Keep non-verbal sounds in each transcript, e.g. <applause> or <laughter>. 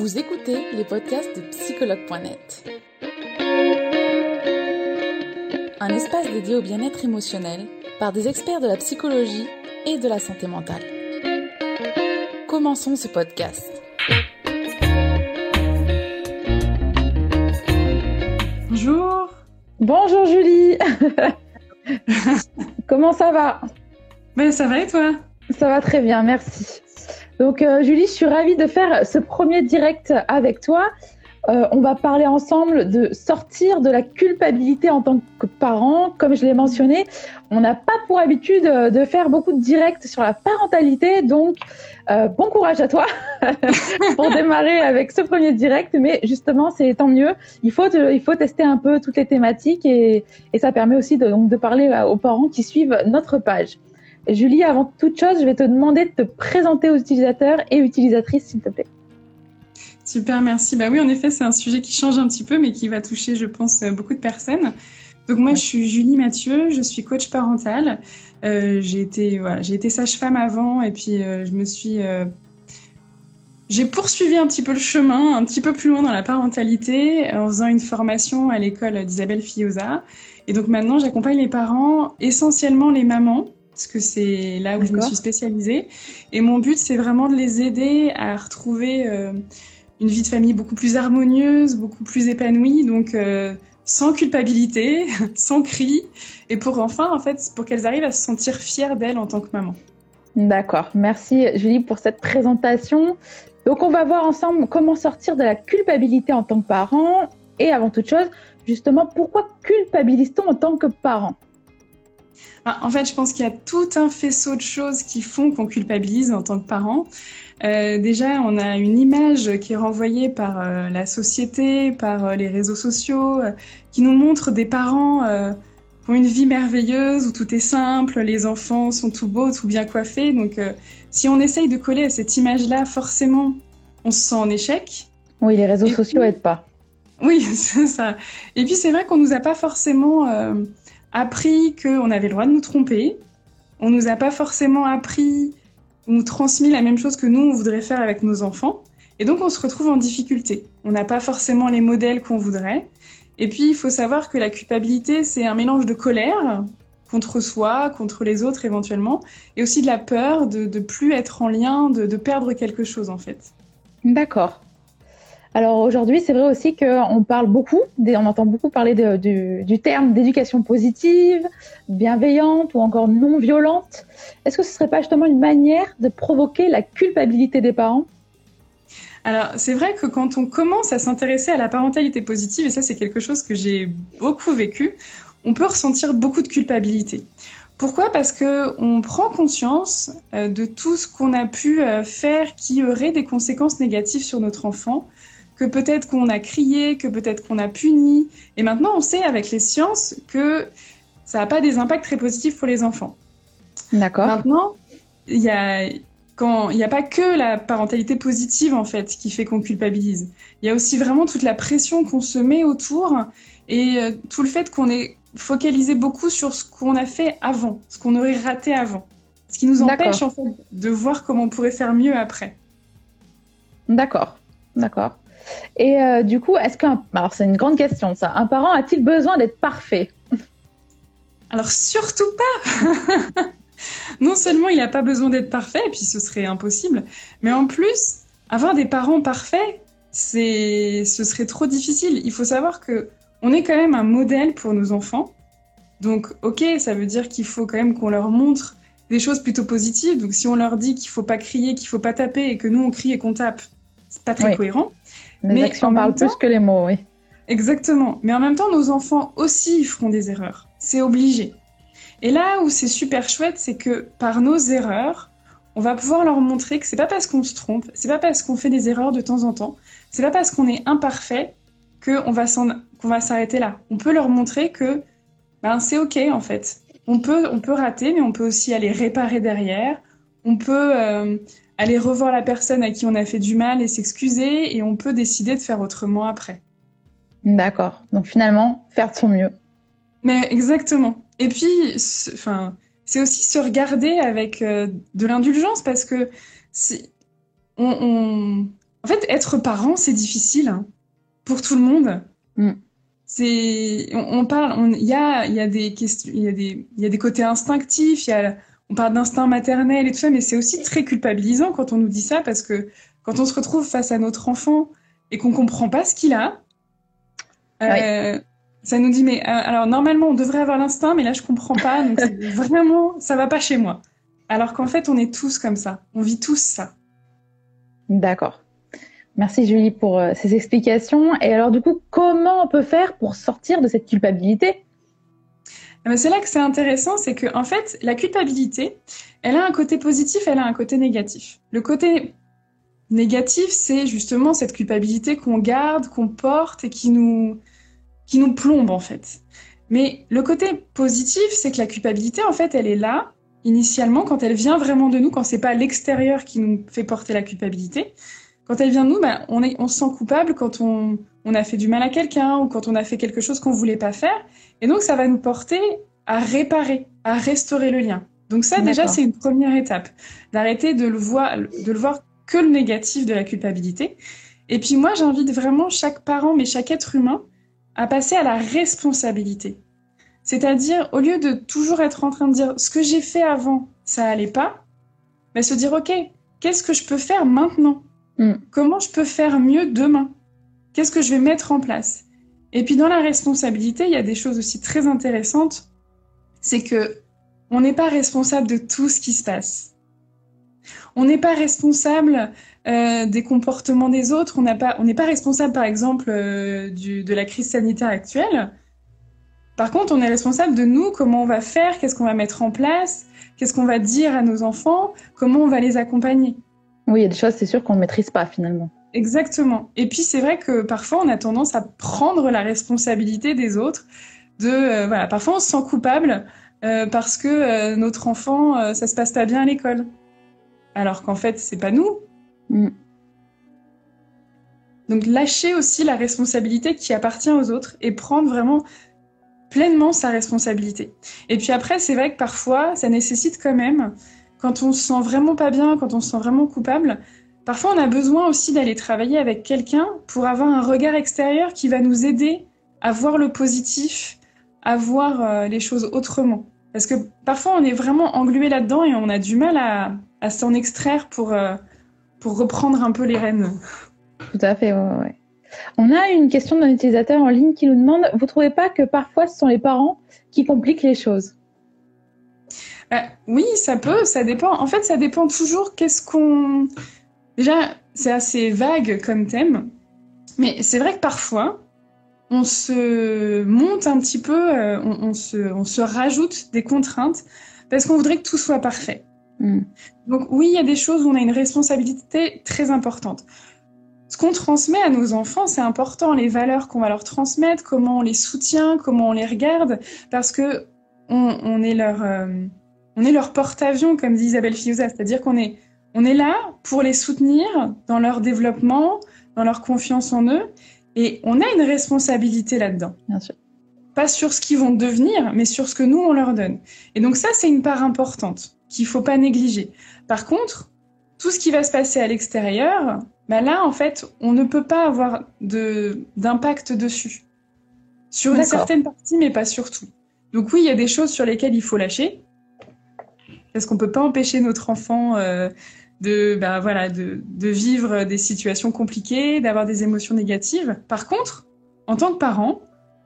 Vous écoutez les podcasts de psychologue.net. Un espace dédié au bien-être émotionnel par des experts de la psychologie et de la santé mentale. Commençons ce podcast. Bonjour. Bonjour Julie. <laughs> Comment ça va? Ben ça va et toi? Ça va très bien, merci. Donc euh, Julie, je suis ravie de faire ce premier direct avec toi. Euh, on va parler ensemble de sortir de la culpabilité en tant que parent. Comme je l'ai mentionné, on n'a pas pour habitude de faire beaucoup de directs sur la parentalité. Donc, euh, bon courage à toi <laughs> pour démarrer avec ce premier direct. Mais justement, c'est tant mieux. Il faut, il faut tester un peu toutes les thématiques et, et ça permet aussi de, donc, de parler aux parents qui suivent notre page. Julie, avant toute chose, je vais te demander de te présenter aux utilisateurs et utilisatrices, s'il te plaît. Super, merci. Bah oui, en effet, c'est un sujet qui change un petit peu, mais qui va toucher, je pense, beaucoup de personnes. Donc moi, je suis Julie Mathieu, je suis coach parental. Euh, j'ai été, voilà, j'ai été sage-femme avant, et puis euh, je me suis, euh, j'ai poursuivi un petit peu le chemin, un petit peu plus loin dans la parentalité, en faisant une formation à l'école d'Isabelle Fioza. Et donc maintenant, j'accompagne les parents, essentiellement les mamans, parce que c'est là où je me suis spécialisée. Et mon but, c'est vraiment de les aider à retrouver euh, une vie de famille beaucoup plus harmonieuse, beaucoup plus épanouie, donc euh, sans culpabilité, <laughs> sans cri, et pour enfin, en fait, pour qu'elles arrivent à se sentir fières d'elles en tant que maman. D'accord, merci Julie pour cette présentation. Donc on va voir ensemble comment sortir de la culpabilité en tant que parent, et avant toute chose, justement, pourquoi culpabilise-t-on en tant que parent? En fait, je pense qu'il y a tout un faisceau de choses qui font qu'on culpabilise en tant que parent. Euh, déjà, on a une image qui est renvoyée par euh, la société, par euh, les réseaux sociaux, qui nous montre des parents qui ont une vie merveilleuse où tout est simple, les enfants sont tout beaux, tout bien coiffés. Donc, si on essaye de coller à cette image-là, forcément, on se sent en échec. Oui, les réseaux Et sociaux n'aident pas. Oui, <laughs> c'est ça. Et puis, c'est vrai qu'on nous a pas forcément appris qu'on avait le droit de nous tromper. On nous a pas forcément appris ou transmis la même chose que nous, on voudrait faire avec nos enfants. Et donc, on se retrouve en difficulté. On n'a pas forcément les modèles qu'on voudrait. Et puis, il faut savoir que la culpabilité, c'est un mélange de colère contre soi, contre les autres éventuellement, et aussi de la peur de ne plus être en lien, de, de perdre quelque chose en fait. D'accord. Alors aujourd'hui, c'est vrai aussi qu'on parle beaucoup, on entend beaucoup parler du, terme d'éducation positive, bienveillante ou encore non violente. Est-ce que ce ne serait pas justement une manière de provoquer la culpabilité des parents? Alors, c'est vrai que quand on commence à s'intéresser à la parentalité positive, et ça c'est quelque chose que j'ai beaucoup vécu, on peut ressentir beaucoup de culpabilité. Pourquoi? Parce que on prend conscience de tout ce qu'on a pu faire qui aurait des conséquences négatives sur notre enfant, que peut-être qu'on a crié, que peut-être qu'on a puni. Et maintenant, on sait avec les sciences que ça n'a pas des impacts très positifs pour les enfants. D'accord. Maintenant, il y a quand il n'y a pas que la parentalité positive en fait qui fait qu'on culpabilise. Il y a aussi vraiment toute la pression qu'on se met autour et euh, tout le fait qu'on est focalisé beaucoup sur ce qu'on a fait avant, ce qu'on aurait raté avant, ce qui nous empêche en fait de voir comment on pourrait faire mieux après. D'accord, d'accord. Et euh, du coup, est-ce qu'un. Alors, c'est une grande question, ça. Un parent a-t-il besoin d'être parfait? <laughs> Alors, surtout pas <laughs> Non seulement il n'a pas besoin d'être parfait, et puis ce serait impossible, mais en plus, avoir des parents parfaits, c'est, ce serait trop difficile. Il faut savoir que on est quand même un modèle pour nos enfants. Donc, ok, ça veut dire qu'il faut quand même qu'on leur montre des choses plutôt positives. Donc, si on leur dit qu'il faut pas crier, qu'il faut pas taper, et que nous on crie et qu'on tape, c'est pas très oui. cohérent. Les mais actions parlent temps, plus que les mots, oui. Exactement. Mais en même temps, nos enfants aussi feront des erreurs. C'est obligé. Et là où c'est super chouette, c'est que par nos erreurs, on va pouvoir leur montrer que c'est pas parce qu'on se trompe, c'est pas parce qu'on fait des erreurs de temps en temps, c'est pas parce qu'on est imparfait qu'on va qu'on va s'arrêter là. On peut leur montrer que ben, c'est ok en fait. On peut, on peut rater, mais on peut aussi aller réparer derrière. On peut euh, aller revoir la personne à qui on a fait du mal et s'excuser, et on peut décider de faire autrement après. D'accord. Donc finalement, faire de son mieux. Mais exactement. Et puis, enfin, c'est aussi se regarder avec euh, de l'indulgence parce que si on, on, en fait, être parent, c'est difficile hein, pour tout le monde. Mm. C'est, on, on parle, il y a, il y a des questions, il y a des, il y a des côtés instinctifs, il y a, on parle d'instinct maternel et tout ça, mais c'est aussi très culpabilisant quand on nous dit ça parce que quand on se retrouve face à notre enfant et qu'on comprend pas ce qu'il a, euh, ça nous dit mais euh, alors normalement on devrait avoir l'instinct, mais là je comprends pas, donc <laughs> vraiment ça va pas chez moi. Alors qu'en fait on est tous comme ça, on vit tous ça. D'accord. Merci Julie pour euh, ces explications. Et alors du coup, comment on peut faire pour sortir de cette culpabilité? C'est là que c'est intéressant, c'est que en fait la culpabilité, elle a un côté positif, elle a un côté négatif. Le côté négatif, c'est justement cette culpabilité qu'on garde, qu'on porte et qui nous qui nous plombe en fait. Mais le côté positif, c'est que la culpabilité, en fait, elle est là initialement quand elle vient vraiment de nous, quand c'est pas l'extérieur qui nous fait porter la culpabilité. Quand elle vient de nous, ben, on, est, on se sent coupable quand on, on a fait du mal à quelqu'un ou quand on a fait quelque chose qu'on voulait pas faire. Et donc, ça va nous porter à réparer, à restaurer le lien. Donc ça, déjà, c'est une première étape, d'arrêter de le voir, de le voir que le négatif de la culpabilité. Et puis moi, j'invite vraiment chaque parent, mais chaque être humain, à passer à la responsabilité. C'est-à-dire, au lieu de toujours être en train de dire ce que j'ai fait avant, ça allait pas, mais se dire, OK, qu'est-ce que je peux faire maintenant? Mm. Comment je peux faire mieux demain? Qu'est-ce que je vais mettre en place? Et puis dans la responsabilité, il y a des choses aussi très intéressantes. C'est que on n'est pas responsable de tout ce qui se passe. On n'est pas responsable euh, des comportements des autres. On n'est pas responsable, par exemple, euh, de la crise sanitaire actuelle. Par contre, on est responsable de nous, comment on va faire, qu'est-ce qu'on va mettre en place, qu'est-ce qu'on va dire à nos enfants, comment on va les accompagner. Oui, il y a des choses, c'est sûr, qu'on ne maîtrise pas finalement. Exactement. Et puis c'est vrai que parfois on a tendance à prendre la responsabilité des autres. De euh, voilà, parfois on se sent coupable euh, parce que euh, notre enfant ça se passe pas bien à l'école, alors qu'en fait c'est pas nous. Mm. Donc lâcher aussi la responsabilité qui appartient aux autres et prendre vraiment pleinement sa responsabilité. Et puis après c'est vrai que parfois ça nécessite quand même quand on se sent vraiment pas bien, quand on se sent vraiment coupable, parfois on a besoin aussi d'aller travailler avec quelqu'un pour avoir un regard extérieur qui va nous aider à voir le positif, à voir euh, les choses autrement. Parce que parfois on est vraiment englué là-dedans et on a du mal à, à s'en extraire pour, euh, pour reprendre un peu les rênes. Tout à fait, ouais. On a une question d'un utilisateur en ligne qui nous demande Vous trouvez pas que parfois ce sont les parents qui compliquent les choses? Euh, oui, ça peut, ça dépend. En fait, ça dépend toujours qu'est-ce qu'on. Déjà, c'est assez vague comme thème, mais c'est vrai que parfois, on se monte un petit peu, euh, on, on se, on se rajoute des contraintes parce qu'on voudrait que tout soit parfait. Mm. Donc oui, il y a des choses où on a une responsabilité très importante. Ce qu'on transmet à nos enfants, c'est important, les valeurs qu'on va leur transmettre, comment on les soutient, comment on les regarde, parce que on, on est leur, euh, on est leur porte-avions, comme dit Isabelle Fioza, c'est-à-dire qu'on est, on est là pour les soutenir dans leur développement, dans leur confiance en eux, et on a une responsabilité là-dedans. Bien sûr. Pas sur ce qu'ils vont devenir, mais sur ce que nous, on leur donne. Et donc ça, c'est une part importante qu'il faut pas négliger. Par contre, tout ce qui va se passer à l'extérieur, bah là, en fait, on ne peut pas avoir de d'impact dessus. Sur une certaine partie, mais pas sur tout. Donc oui, il y a des choses sur lesquelles il faut lâcher, parce qu'on peut pas empêcher notre enfant euh, de, bah, voilà, de, de vivre des situations compliquées, d'avoir des émotions négatives? Par contre, en tant que parent,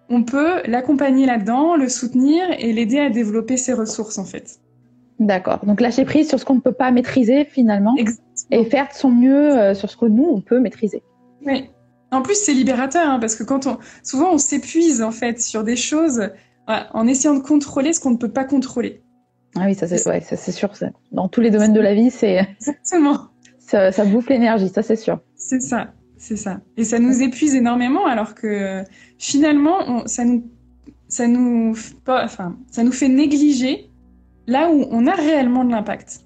on peut l'accompagner là-dedans, le soutenir et l'aider à développer ses ressources, en fait. D'accord. Donc lâcher prise sur ce qu'on ne peut pas maîtriser finalement Exactement. et faire de son mieux euh, sur ce que nous, on peut maîtriser. Oui. En plus, c'est libérateur, hein, parce que quand on, souvent, on s'épuise, en fait, sur des choses voilà, en essayant de contrôler ce qu'on ne peut pas contrôler. Ah oui, ça c'est ouais, ça, c'est sûr. ça. Dans tous les domaines de la vie, c'est <laughs> Exactement. ça, ça bouffe l'énergie, ça c'est sûr. C'est ça, c'est ça. Et ça nous épuise énormément, alors que finalement, on, ça nous, ça nous, f- pas, enfin, ça nous fait négliger là où on a réellement de l'impact.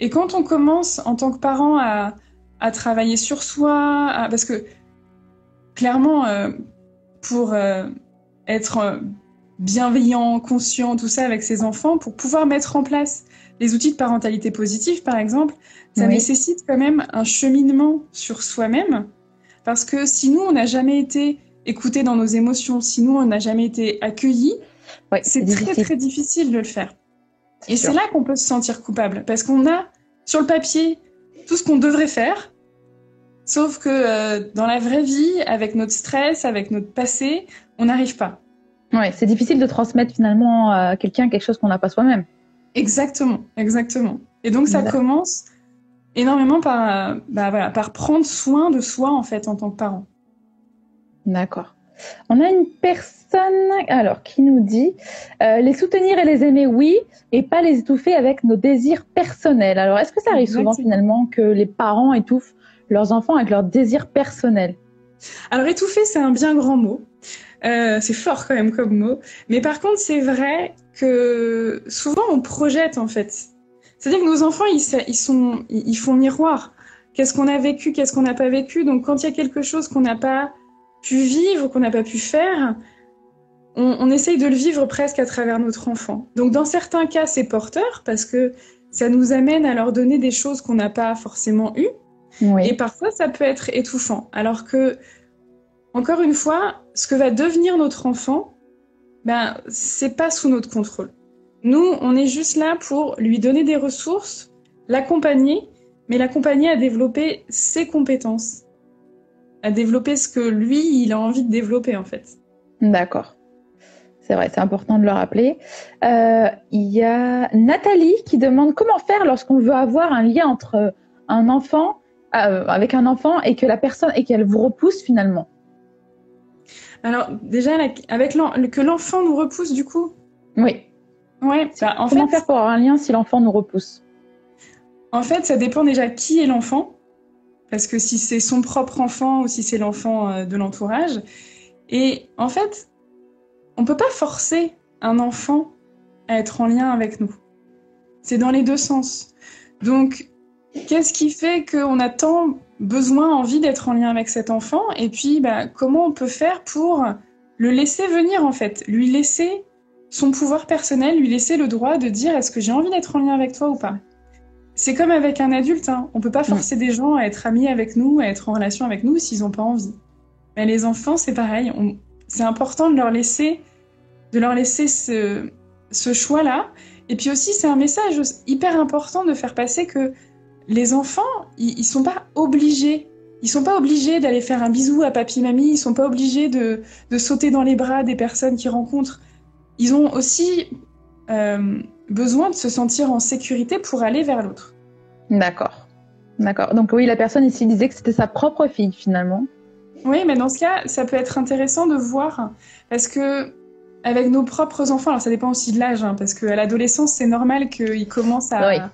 Et quand on commence en tant que parent à, à travailler sur soi, à- parce que clairement, euh, pour euh, être euh, bienveillant, conscient, tout ça avec ses enfants, pour pouvoir mettre en place les outils de parentalité positive, par exemple, ça nécessite quand même un cheminement sur soi-même, parce que si nous, on n'a jamais été écouté dans nos émotions, si nous, on n'a jamais été accueillis, c'est très, très difficile de le faire. Et c'est là qu'on peut se sentir coupable, parce qu'on a sur le papier tout ce qu'on devrait faire, sauf que euh, dans la vraie vie, avec notre stress, avec notre passé, on n'arrive pas. Ouais, c'est difficile de transmettre finalement à quelqu'un quelque chose qu'on n'a pas soi-même. Exactement, exactement. Et donc ça commence énormément par, bah, voilà, par prendre soin de soi en fait en tant que parent. D'accord. On a une personne alors qui nous dit euh, les soutenir et les aimer oui et pas les étouffer avec nos désirs personnels. Alors est-ce que ça arrive souvent finalement que les parents étouffent leurs enfants avec leurs désirs personnels? Alors étouffer c'est un bien grand mot. Euh, c'est fort quand même comme mot. Mais par contre, c'est vrai que souvent on projette en fait. C'est-à-dire que nos enfants, ils, ils, sont, ils font miroir. Qu'est-ce qu'on a vécu, qu'est-ce qu'on n'a pas vécu. Donc quand il y a quelque chose qu'on n'a pas pu vivre, qu'on n'a pas pu faire, on, on, essaye de le vivre presque à travers notre enfant. Donc dans certains cas, c'est porteur parce que ça nous amène à leur donner des choses qu'on n'a pas forcément eues. Et parfois, ça peut être étouffant. Alors que encore une fois, ce que va devenir notre enfant, ben, c'est pas sous notre contrôle. Nous, on est juste là pour lui donner des ressources, l'accompagner, mais l'accompagner à développer ses compétences, à développer ce que lui, il a envie de développer en fait. D'accord. C'est vrai, c'est important de le rappeler. Euh, il y a Nathalie qui demande comment faire lorsqu'on veut avoir un lien entre un enfant, euh, avec un enfant et que la personne et qu'elle vous repousse finalement. Alors déjà, avec que l'enfant nous repousse du coup Oui. Ouais, bah, en Comment faire pour avoir un lien si l'enfant nous repousse En fait, ça dépend déjà qui est l'enfant. Parce que si c'est son propre enfant ou si c'est l'enfant euh, de l'entourage. Et en fait, on peut pas forcer un enfant à être en lien avec nous. C'est dans les deux sens. Donc, qu'est-ce qui fait qu'on a tant besoin, envie d'être en lien avec cet enfant, et puis bah, comment on peut faire pour le laisser venir en fait, lui laisser son pouvoir personnel, lui laisser le droit de dire est-ce que j'ai envie d'être en lien avec toi ou pas? C'est comme avec un adulte, hein. on peut pas forcer des gens à être amis avec nous, à être en relation avec nous s'ils n'ont pas envie. Mais les enfants, c'est pareil, c'est important de leur laisser, de leur laisser ce, ce choix-là. Et puis aussi, c'est un message hyper important de faire passer que les enfants, ils, sont pas obligés. Ils sont pas obligés d'aller faire un bisou à papy mamie. Ils sont pas obligés de, sauter dans les bras des personnes qu'ils rencontrent. Ils ont aussi euh, besoin de se sentir en sécurité pour aller vers l'autre. D'accord. D'accord. Donc oui, la personne ici disait que c'était sa propre fille finalement. Oui, mais dans ce cas, ça peut être intéressant de voir parce que avec nos propres enfants, alors ça dépend aussi de l'âge, hein, parce qu'à l'adolescence, c'est normal qu'ils commencent à,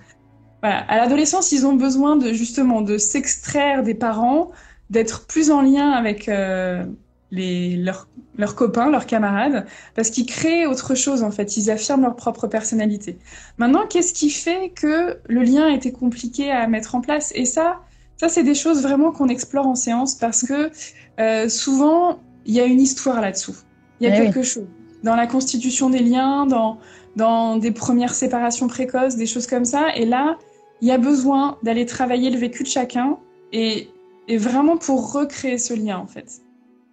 à l'adolescence, ils ont besoin de justement de s'extraire des parents, d'être plus en lien avec euh, les, leurs, leurs copains, leurs camarades, parce qu'ils créent autre chose en fait. Ils affirment leur propre personnalité. Maintenant, qu'est-ce qui fait que le lien a été compliqué à mettre en place? Et ça, ça c'est des choses vraiment qu'on explore en séance parce que euh, souvent il y a une histoire là-dessous. Il y a eh quelque chose dans la constitution des liens, dans dans des premières séparations précoces, des choses comme ça. Et là, il y a besoin d'aller travailler le vécu de chacun et, vraiment pour recréer ce lien en fait.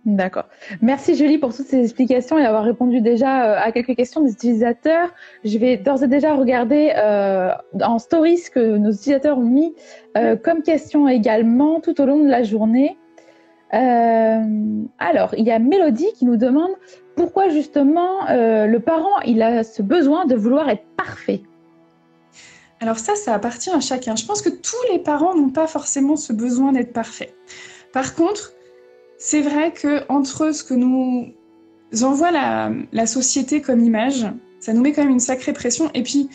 D'accord. Merci Julie pour toutes ces explications et avoir répondu déjà euh, à quelques questions des utilisateurs. Je vais d'ores et déjà regarder euh, en stories ce que nos utilisateurs ont mis euh, comme question également tout au long de la journée. alors, il y a Mélodie qui nous demande pourquoi justement le parent il a ce besoin de vouloir être parfait. Alors ça, ça appartient à chacun. Je pense que tous les parents n'ont pas forcément ce besoin d'être parfaits. Par contre, c'est vrai que entre ce que nous envoie la, société comme image, ça nous met quand même une sacrée pression. Et puis,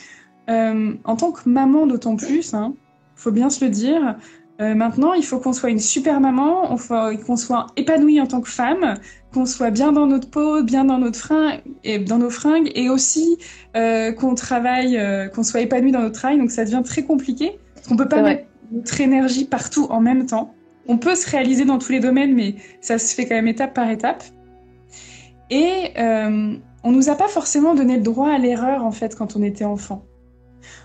euh, en tant que maman d'autant plus, hein, faut bien se le dire, euh, maintenant, il faut qu'on soit une super maman, qu'on soit épanoui en tant que femme, qu'on soit bien dans notre peau, bien dans notre fringue et dans nos fringues, et aussi euh, qu'on travaille, euh, qu'on soit épanoui dans notre travail. Donc ça devient très compliqué. Parce qu'on peut pas mettre notre énergie partout en même temps. On peut se réaliser dans tous les domaines, mais ça se fait quand même étape par étape. Et on nous a pas forcément donné le droit à l'erreur en fait quand on était enfant.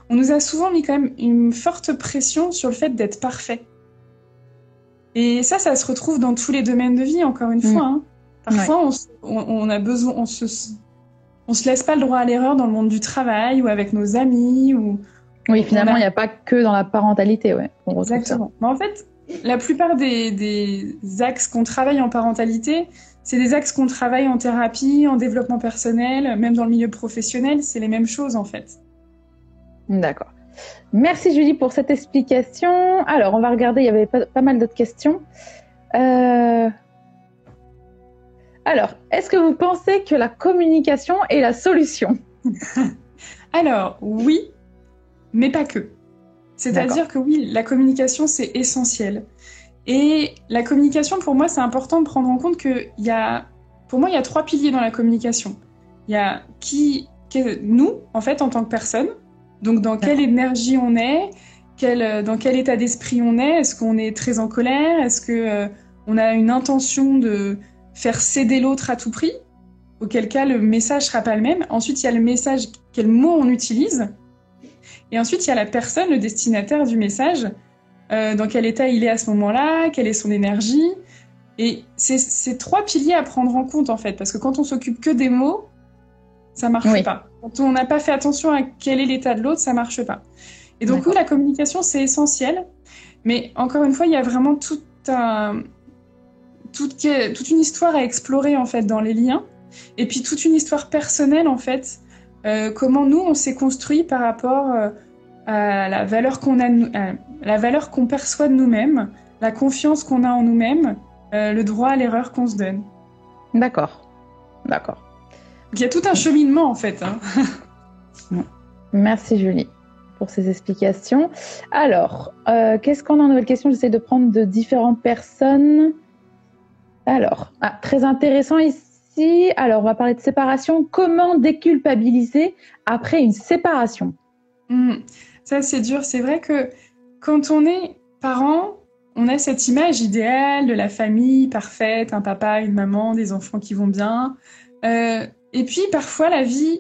on nous a souvent mis quand même une forte pression sur le fait d'être parfait. Et ça, ça se retrouve dans tous les domaines de vie, encore une Mm. fois. hein. Parfois, on, on- on a besoin, on se, on se laisse pas le droit à l'erreur dans le monde du travail ou avec nos amis ou Oui, finalement, il n'y a pas que dans la parentalité, ouais. Exactement. Mais en fait, la plupart des, des axes qu'on travaille en parentalité, c'est des axes qu'on travaille en thérapie, en développement personnel, même dans le milieu professionnel, c'est les mêmes choses en fait. D'accord. Merci Julie pour cette explication. Alors, on va regarder, il y avait pas, pas mal d'autres questions. Euh, Alors, est-ce que vous pensez que la communication est la solution? <laughs> Alors, oui, mais pas que. C'est-à-dire que oui, la communication, c'est essentiel. Et la communication, pour moi, c'est important de prendre en compte que il y a, pour moi, il y a trois piliers dans la communication. Il y a qui, nous, en fait, en tant que personne. Donc, dans quelle énergie on est, quel, dans quel état d'esprit on est. Est-ce qu'on est très en colère? Est-ce que euh, on a une intention de faire céder l'autre à tout prix Auquel cas, le message sera pas le même. Ensuite, il y a le message, quel mot on utilise. Et ensuite, il y a la personne, le destinataire du message, euh, dans quel état il est à ce moment-là, quelle est son énergie. Et c'est ces trois piliers à prendre en compte, en fait, parce que quand on s'occupe que des mots, ça marche Oui. pas. Quand on n'a pas fait attention à quel est l'état de l'autre, ça marche pas. Et donc, oui, la communication, c'est essentiel. Mais encore une fois, il y a vraiment tout un, toute, toute une histoire à explorer, en fait, dans les liens. Et puis, toute une histoire personnelle, en fait, euh, comment nous on s'est construit par rapport euh, à la valeur qu'on a, la valeur qu'on perçoit de nous-mêmes, la confiance qu'on a en nous-mêmes, euh, le droit à l'erreur qu'on se donne. D'accord. D'accord. Il y a tout un cheminement en fait. hein. <laughs> Merci Julie pour ces explications. Alors, qu'est-ce qu'on a en nouvelle question? J'essaie de prendre de différentes personnes. Alors, ah, très intéressant ici. Alors, on va parler de séparation. Comment déculpabiliser après une séparation? Hmm. Ça c'est dur. C'est vrai que quand on est parent, on a cette image idéale de la famille parfaite, un papa, une maman, des enfants qui vont bien. Euh, et puis parfois la vie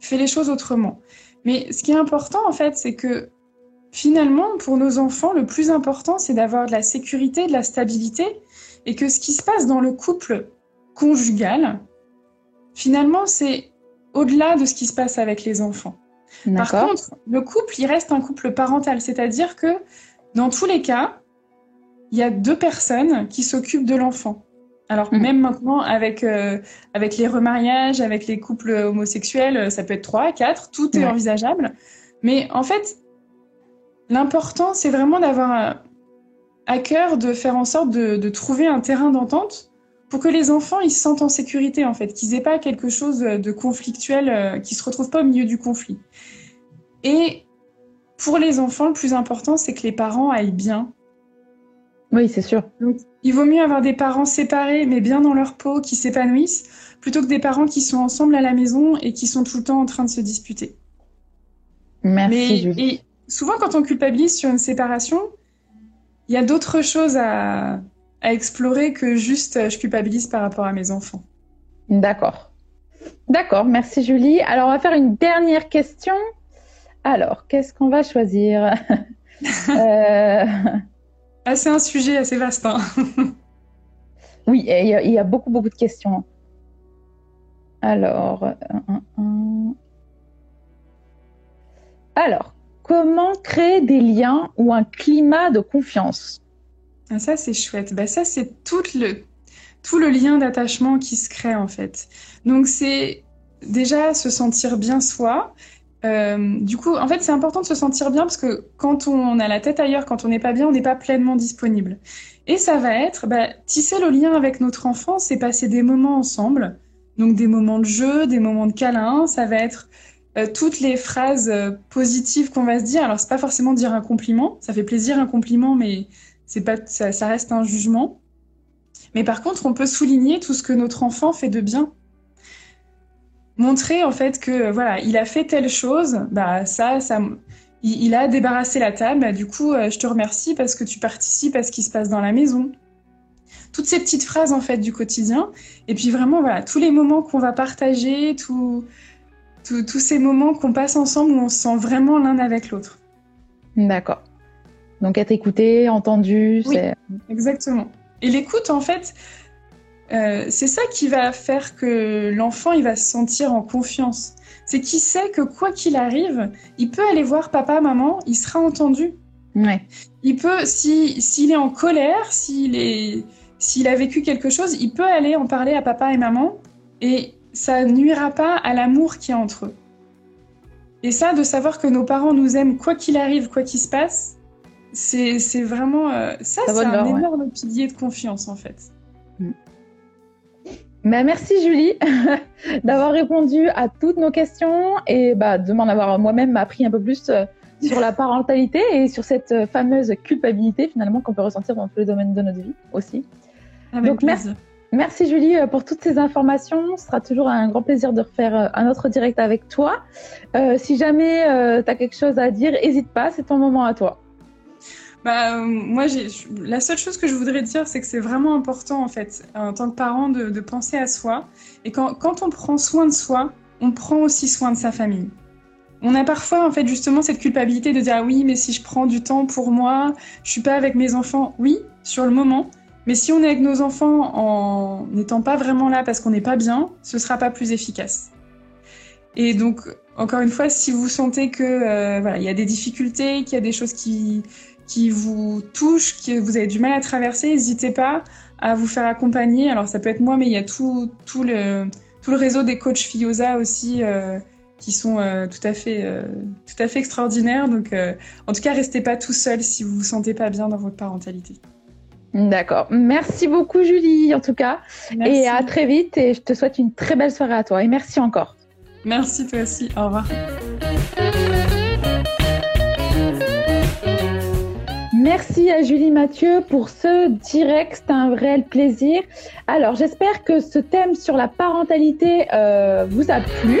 fait les choses autrement. Mais ce qui est important en fait, c'est que finalement pour nos enfants, le plus important c'est d'avoir de la sécurité, de la stabilité, et que ce qui se passe dans le couple conjugal, finalement c'est au-delà de ce qui se passe avec les enfants. Par contre, le couple, il reste un couple parental, c'est-à-dire que dans tous les cas, il y a deux personnes qui s'occupent de l'enfant. Alors Mhm. même maintenant, avec, euh, avec les remariages, avec les couples homosexuels, ça peut être trois, quatre, tout est Ouais. envisageable. Mais en fait, l'important, c'est vraiment d'avoir à cœur de faire en sorte de, de trouver un terrain d'entente pour que les enfants ils se sentent en sécurité en fait, qu'ils aient pas quelque chose de conflictuel, euh, qu'ils se retrouvent pas au milieu du conflit. Et pour les enfants, le plus important, c'est que les parents aillent bien. Oui, c'est sûr. Donc, il vaut mieux avoir des parents séparés, mais bien dans leur peau, qui s'épanouissent, plutôt que des parents qui sont ensemble à la maison et qui sont tout le temps en train de se disputer. Merci Mais et souvent, quand on culpabilise sur une séparation, il y a d'autres choses à, à explorer que juste euh, je culpabilise par rapport à mes enfants. D'accord. D'accord, merci Julie. Alors, on va faire une dernière question. Alors, qu'est-ce qu'on va choisir <laughs> Euh, Ah, c'est un sujet assez vaste. hein. <laughs> Oui, il y, a- il y a beaucoup, beaucoup de questions. Alors, euh, alors, comment créer des liens ou un climat de confiance Ah, ça, c'est chouette. Bah, ça, c'est tout le, tout le lien d'attachement qui se crée, en fait. Donc, c'est déjà se sentir bien soi. Euh, du coup, en fait, c'est important de se sentir bien parce que quand on a la tête ailleurs, quand on n'est pas bien, on n'est pas pleinement disponible. Et ça va être bah, tisser le lien avec notre enfant, c'est passer des moments ensemble. Donc, des moments de jeu, des moments de câlin. Ça va être toutes les phrases euh, positives qu'on va se dire. Alors, c'est pas forcément dire un compliment. Ça fait plaisir un compliment, mais c'est pas, ça, ça reste un jugement. Mais par contre, on peut souligner tout ce que notre enfant fait de bien. Montrer en fait que euh, voilà, il a fait telle chose, bah ça, ça, il, a débarrassé la table. Bah, du coup, euh, je te remercie parce que tu participes à ce qui se passe dans la maison. Toutes ces petites phrases en fait du quotidien. Et puis vraiment voilà, tous les moments qu'on va partager, tout, tous ces moments qu'on passe ensemble où on se sent vraiment l'un avec l'autre. D'accord. Donc être écouté, entendu, oui, Exactement. Et l'écoute, en fait, euh, c'est ça qui va faire que l'enfant il va se sentir en confiance. C'est qu'il sait que quoi qu'il arrive, il peut aller voir papa, maman, il sera entendu. Ouais. Il peut, si s'il est en colère, s'il est, s'il a vécu quelque chose, il peut aller en parler à papa et maman, et ça nuira pas à l'amour qui est entre eux. Et ça, de savoir que nos parents nous aiment quoi qu'il arrive, quoi qu'il se passe, c'est vraiment euh, ça, c'est un énorme pilier de confiance en fait. Mm. Bah, merci Julie <laughs> d'avoir répondu à toutes nos questions et bah, de m'en avoir moi-même appris un peu plus euh, sur la parentalité et sur cette euh, fameuse culpabilité finalement qu'on peut ressentir dans tous les domaines de notre vie aussi. Donc merci, merci Julie pour toutes ces informations. Ce sera toujours un grand plaisir de refaire un autre direct avec toi. si jamais tu as quelque chose à dire, n'hésite pas, c'est ton moment à toi. Bah, euh, moi, la seule chose que je voudrais dire, c'est que c'est vraiment important, en fait, en tant que parent, de, penser à soi. Et quand, quand, on prend soin de soi, on prend aussi soin de sa famille. On a parfois, en fait, justement, cette culpabilité de dire ah oui, mais si je prends du temps pour moi, je suis pas avec mes enfants. Oui, sur le moment. Mais si on est avec nos enfants en n'étant pas vraiment là parce qu'on n'est pas bien, ce sera pas plus efficace. Et donc, encore une fois, si vous sentez que euh, voilà, il y a des difficultés, qu'il y a des choses qui qui vous touche, que vous avez du mal à traverser, n'hésitez pas à vous faire accompagner. Alors ça peut être moi, mais il y a tout, tout, le, tout le réseau des coachs FIOSA aussi euh, qui sont euh, tout, à fait, tout à fait extraordinaires. Donc en tout cas, restez pas tout seul si vous vous sentez pas bien dans votre parentalité. D'accord. Merci beaucoup Julie en tout cas. Et à très vite et je te souhaite une très belle soirée à toi et merci encore. Merci toi aussi. Au revoir. Merci à Julie Mathieu pour ce direct, c'est un réel plaisir. Alors j'espère que ce thème sur la parentalité euh, vous a plu.